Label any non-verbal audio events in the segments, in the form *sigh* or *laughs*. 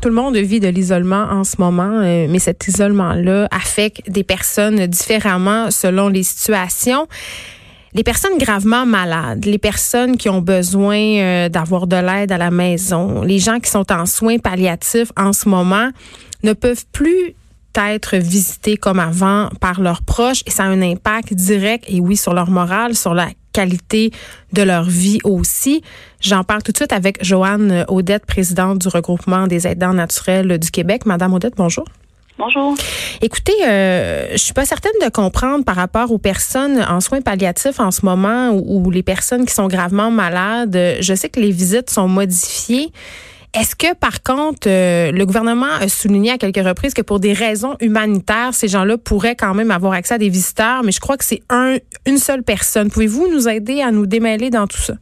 Tout le monde vit de l'isolement en ce moment, euh, mais cet isolement-là affecte des personnes différemment selon les situations. Les personnes gravement malades, les personnes qui ont besoin euh, d'avoir de l'aide à la maison, les gens qui sont en soins palliatifs en ce moment ne peuvent plus être visités comme avant par leurs proches et ça a un impact direct et oui sur leur morale, sur la qualité de leur vie aussi. J'en parle tout de suite avec Joanne Audette, présidente du regroupement des aidants naturels du Québec. Madame Audette, bonjour. Bonjour. Écoutez, euh, je suis pas certaine de comprendre par rapport aux personnes en soins palliatifs en ce moment ou, ou les personnes qui sont gravement malades. Je sais que les visites sont modifiées. Est-ce que, par contre, euh, le gouvernement a souligné à quelques reprises que pour des raisons humanitaires, ces gens-là pourraient quand même avoir accès à des visiteurs, mais je crois que c'est un, une seule personne. Pouvez-vous nous aider à nous démêler dans tout ça?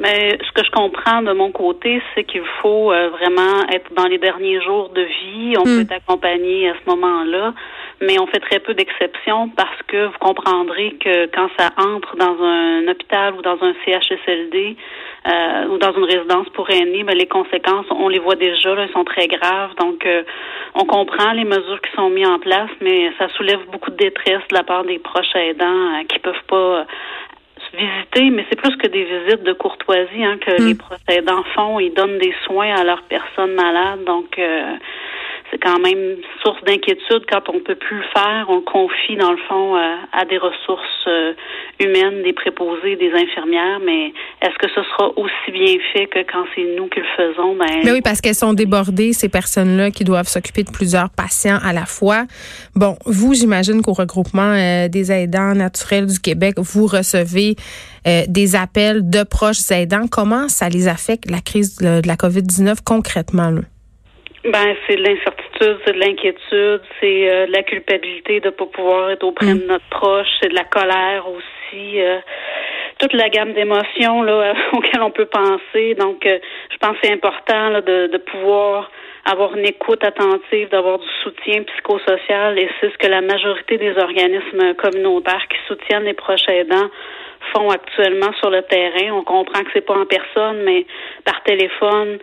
Mais ce que je comprends de mon côté, c'est qu'il faut euh, vraiment être dans les derniers jours de vie. On hmm. peut accompagner à ce moment-là, mais on fait très peu d'exceptions parce que vous comprendrez que quand ça entre dans un hôpital ou dans un CHSLD, euh, ou dans une résidence pour aînés, ben, les conséquences, on les voit déjà, là, elles sont très graves. Donc, euh, on comprend les mesures qui sont mises en place, mais ça soulève beaucoup de détresse de la part des proches aidants euh, qui peuvent pas visiter, mais c'est plus que des visites de courtoisie hein, que hmm. les proches aidants font. Ils donnent des soins à leurs personnes malades. Donc, c'est quand même source d'inquiétude quand on peut plus le faire. On confie dans le fond euh, à des ressources euh, humaines, des préposés, des infirmières. Mais est-ce que ce sera aussi bien fait que quand c'est nous qui le faisons? Ben, mais oui, parce qu'elles sont débordées ces personnes-là qui doivent s'occuper de plusieurs patients à la fois. Bon, vous, j'imagine qu'au regroupement euh, des aidants naturels du Québec, vous recevez des appels de proches aidants. Comment ça les affecte la crise de, la COVID-19 concrètement? Là? Ben, c'est de c'est de l'inquiétude, c'est euh, de la culpabilité de ne pas pouvoir être auprès de mm. notre proche, c'est de la colère aussi, euh, toute la gamme d'émotions là *laughs* auxquelles on peut penser. Donc, euh, je pense que c'est important là, de, de pouvoir avoir une écoute attentive, d'avoir du soutien psychosocial, et c'est ce que la majorité des organismes communautaires qui soutiennent les proches aidants font actuellement sur le terrain. On comprend que c'est pas en personne, mais par téléphone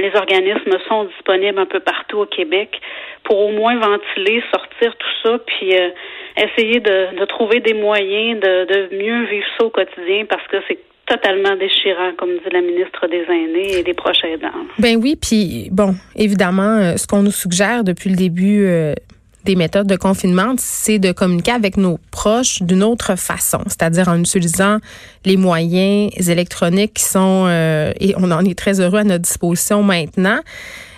les organismes sont disponibles un peu partout au Québec pour au moins ventiler, sortir tout ça, puis euh, essayer de, trouver des moyens de, de mieux vivre ça au quotidien parce que c'est totalement déchirant, comme dit la ministre des Aînés et des proches aidants. Ben oui, puis bon, évidemment, euh, ce qu'on nous suggère depuis le début des méthodes de confinement, c'est de communiquer avec nos proches d'une autre façon, c'est-à-dire en utilisant les moyens électroniques qui sont, euh, et on en est très heureux à notre disposition maintenant.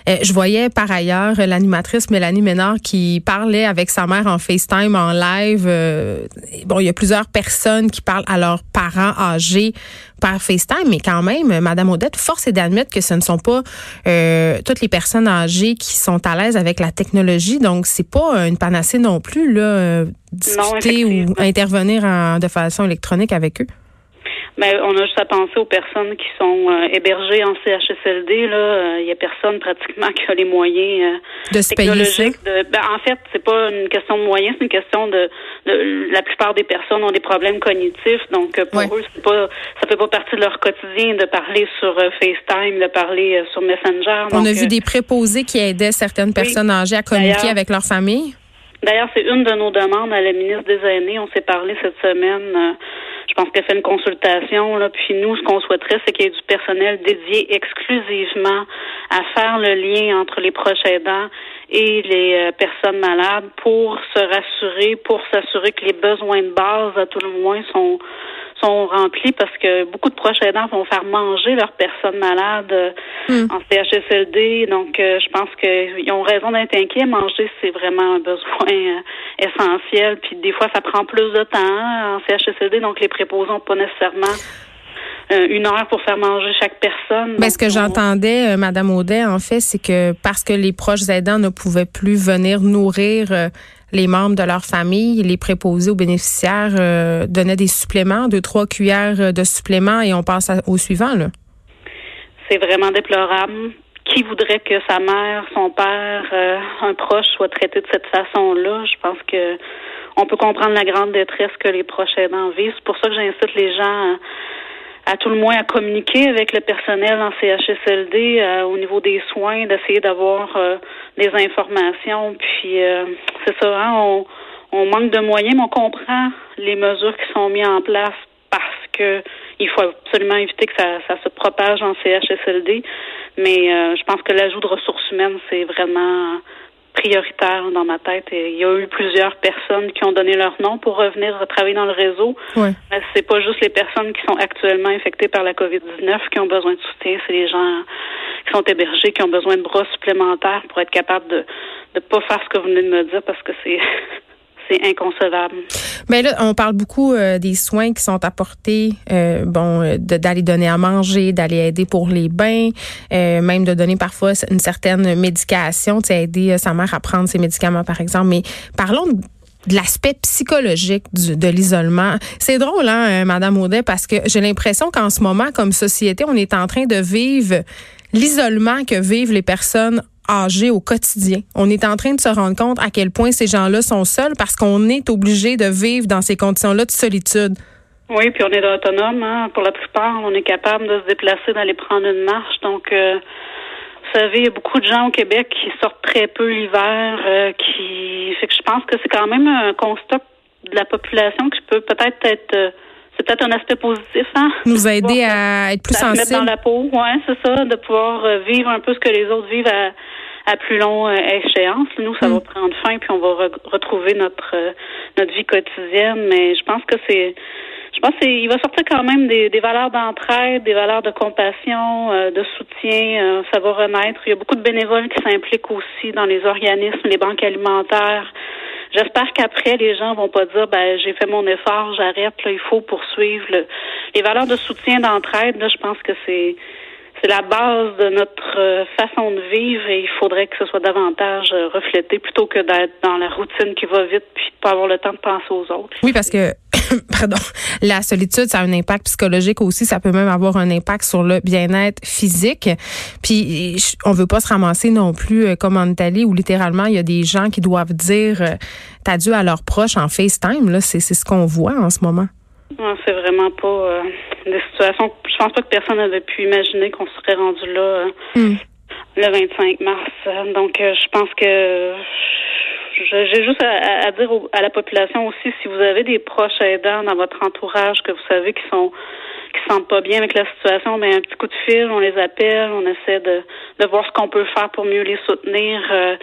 Euh, je voyais par ailleurs l'animatrice Mélanie Ménard qui parlait avec sa mère en FaceTime en live. Euh, bon, il y a plusieurs personnes qui parlent à leurs parents âgés par FaceTime, mais quand même, Madame Odette, force est d'admettre que ce ne sont pas euh, toutes les personnes âgées qui sont à l'aise avec la technologie. Donc, c'est pas une panacée non plus là, discuter ou intervenir en, de façon électronique avec eux. Mais on a juste à penser aux personnes qui sont euh, hébergées en CHSLD. Là, il euh, y a personne pratiquement qui a les moyens euh, de se technologiques. De, ben, en fait, c'est pas une question de moyens, c'est une question de, de, la plupart des personnes ont des problèmes cognitifs. Donc pour eux, c'est pas ça fait pas partie de leur quotidien de parler sur FaceTime, de parler sur Messenger. On a vu des préposés qui aidaient certaines personnes âgées à communiquer avec leur famille. D'ailleurs, c'est une de nos demandes à la ministre des Aînés. On s'est parlé cette semaine je pense qu'elle fait une consultation. Là, puis nous, ce qu'on souhaiterait, c'est qu'il y ait du personnel dédié exclusivement à faire le lien entre les proches aidants et les euh, personnes malades pour se rassurer, pour s'assurer que les besoins de base, à tout le moins, sont sont remplis parce que beaucoup de proches aidants vont faire manger leurs personnes malades euh, hmm. en CHSLD. Donc, euh, je pense qu'ils ont raison d'être inquiets. Manger, c'est vraiment un besoin euh, essentiel. Puis des fois, ça prend plus de temps hein, en CHSLD. Donc, les préposés n'ont pas nécessairement une heure pour faire manger chaque personne. Ben, ce que j'entendais, Madame Audet, en fait, c'est que parce que les proches aidants ne pouvaient plus venir nourrir les membres de leur famille, les préposés aux bénéficiaires euh, donnaient des suppléments, deux, trois cuillères de suppléments et on passe au suivant, là. C'est vraiment déplorable. Qui voudrait que sa mère, son père, euh, un proche soit traité de cette façon-là? Je pense que on peut comprendre la grande détresse que les proches aidants vivent. C'est pour ça que j'incite les gens à tout le moins à communiquer avec le personnel en CHSLD euh, au niveau des soins, d'essayer d'avoir euh, des informations. Puis c'est ça, hein, on, on manque de moyens, mais on comprend les mesures qui sont mises en place parce que il faut absolument éviter que ça, ça se propage en CHSLD. Mais je pense que l'ajout de ressources humaines, c'est vraiment prioritaire dans ma tête. Et il y a eu plusieurs personnes qui ont donné leur nom pour revenir travailler dans le réseau. Ouais. Mais c'est pas juste les personnes qui sont actuellement infectées par la COVID-19 qui ont besoin de soutien, c'est les gens qui sont hébergés, qui ont besoin de bras supplémentaires pour être capables de ne pas faire ce que vous venez de me dire parce que c'est *laughs* c'est inconcevable. Mais là, on parle beaucoup euh, des soins qui sont apportés, euh, bon, euh, d'aller donner à manger, d'aller aider pour les bains, même de donner parfois une certaine médication, tu sais, aider sa mère à prendre ses médicaments, par exemple. Mais parlons de l'aspect psychologique de l'isolement. C'est drôle, hein, Madame Audet, parce que j'ai l'impression qu'en ce moment, comme société, on est en train de vivre l'isolement que vivent les personnes âgés au quotidien. On est en train de se rendre compte à quel point ces gens-là sont seuls parce qu'on est obligé de vivre dans ces conditions-là de solitude. Oui, puis on est autonome. Hein. Pour la plupart, on est capable de se déplacer, d'aller prendre une marche. Donc, euh, vous savez, il y a beaucoup de gens au Québec qui sortent très peu l'hiver, euh, qui fait que je pense que c'est quand même un constat de la population qui peut peut-être être, euh, c'est peut-être un aspect positif, hein? Nous aider à être plus sensibles. mettre dans la peau, ouais, c'est ça, de pouvoir vivre un peu ce que les autres vivent à, à plus long euh, échéance. Nous, ça va mm. prendre fin, puis on va retrouver notre euh, notre vie quotidienne. Mais je pense que c'est je pense qu'il va sortir quand même des, des valeurs d'entraide, des valeurs de compassion, euh, de soutien. ça va renaître. Il y a beaucoup de bénévoles qui s'impliquent aussi dans les organismes, les banques alimentaires. J'espère qu'après, les gens vont pas dire, ben, j'ai fait mon effort, j'arrête, là, il faut poursuivre. Les valeurs de soutien, d'entraide, là, je pense que c'est, c'est la base de notre euh, façon de vivre et il faudrait que ce soit davantage euh, reflété plutôt que d'être dans la routine qui va vite puis de pas avoir le temps de penser aux autres. Oui, parce que *coughs* pardon, la solitude, ça a un impact psychologique aussi, ça peut même avoir un impact sur le bien-être physique. Puis on veut pas se ramasser non plus euh, comme en Italie où littéralement il y a des gens qui doivent dire adieu à leurs proches en FaceTime là, c'est ce qu'on voit en ce moment. Non, c'est vraiment pas euh, des situations. Je pense pas que personne n'avait pu imaginer qu'on serait rendu là euh, hmm. le 25 mars. Donc, euh, je pense que j'ai juste à, dire à la population aussi, si vous avez des proches aidants dans votre entourage que vous savez qui sont qui se sentent pas bien avec la situation, mais ben, un petit coup de fil, on les appelle, on essaie de, de voir ce qu'on peut faire pour mieux les soutenir. Euh,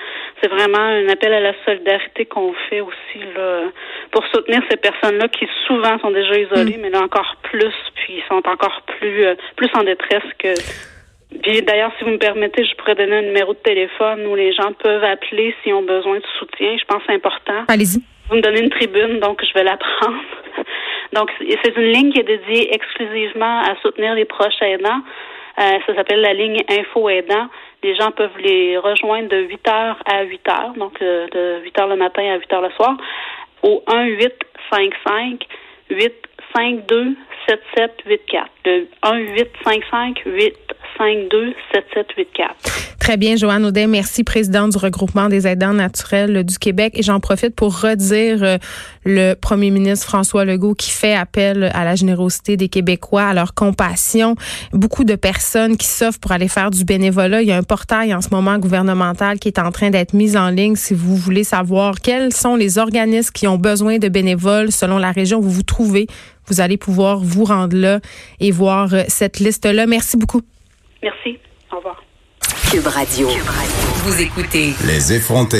c'est vraiment un appel à la solidarité qu'on fait aussi là, pour soutenir ces personnes-là qui souvent sont déjà isolées, mm. mais là encore plus, puis ils sont encore plus euh, plus en détresse que puis d'ailleurs, si vous me permettez, je pourrais donner un numéro de téléphone où les gens peuvent appeler s'ils ont besoin de soutien. Je pense que c'est important. Allez-y. Vous me donnez une tribune, donc je vais la *laughs* prendre. Donc, c'est une ligne qui est dédiée exclusivement à soutenir les proches aidants. Euh, ça s'appelle la ligne Info Aidant. Les gens peuvent les rejoindre de 8 h à 8 h, donc euh, de 8 h le matin à 8 h le soir, au 1 8 5 5 8 5 2 7 7 8 4. Le 1 8 5 5 8 5 2 7 7 8 4. Très bien, Joanne Audet. Merci, présidente du regroupement des aidants naturels du Québec. Et j'en profite pour redire euh, le premier ministre François Legault qui fait appel à la générosité des Québécois, à leur compassion. Beaucoup de personnes qui s'offrent pour aller faire du bénévolat. Il y a un portail en ce moment gouvernemental qui est en train d'être mis en ligne si vous voulez savoir quels sont les organismes qui ont besoin de bénévoles selon la région où vous vous trouvez. Vous allez pouvoir vous rendre là et voir euh, cette liste-là. Merci beaucoup. Merci. Au revoir. Cube Radio. Vous écoutez Les effrontés.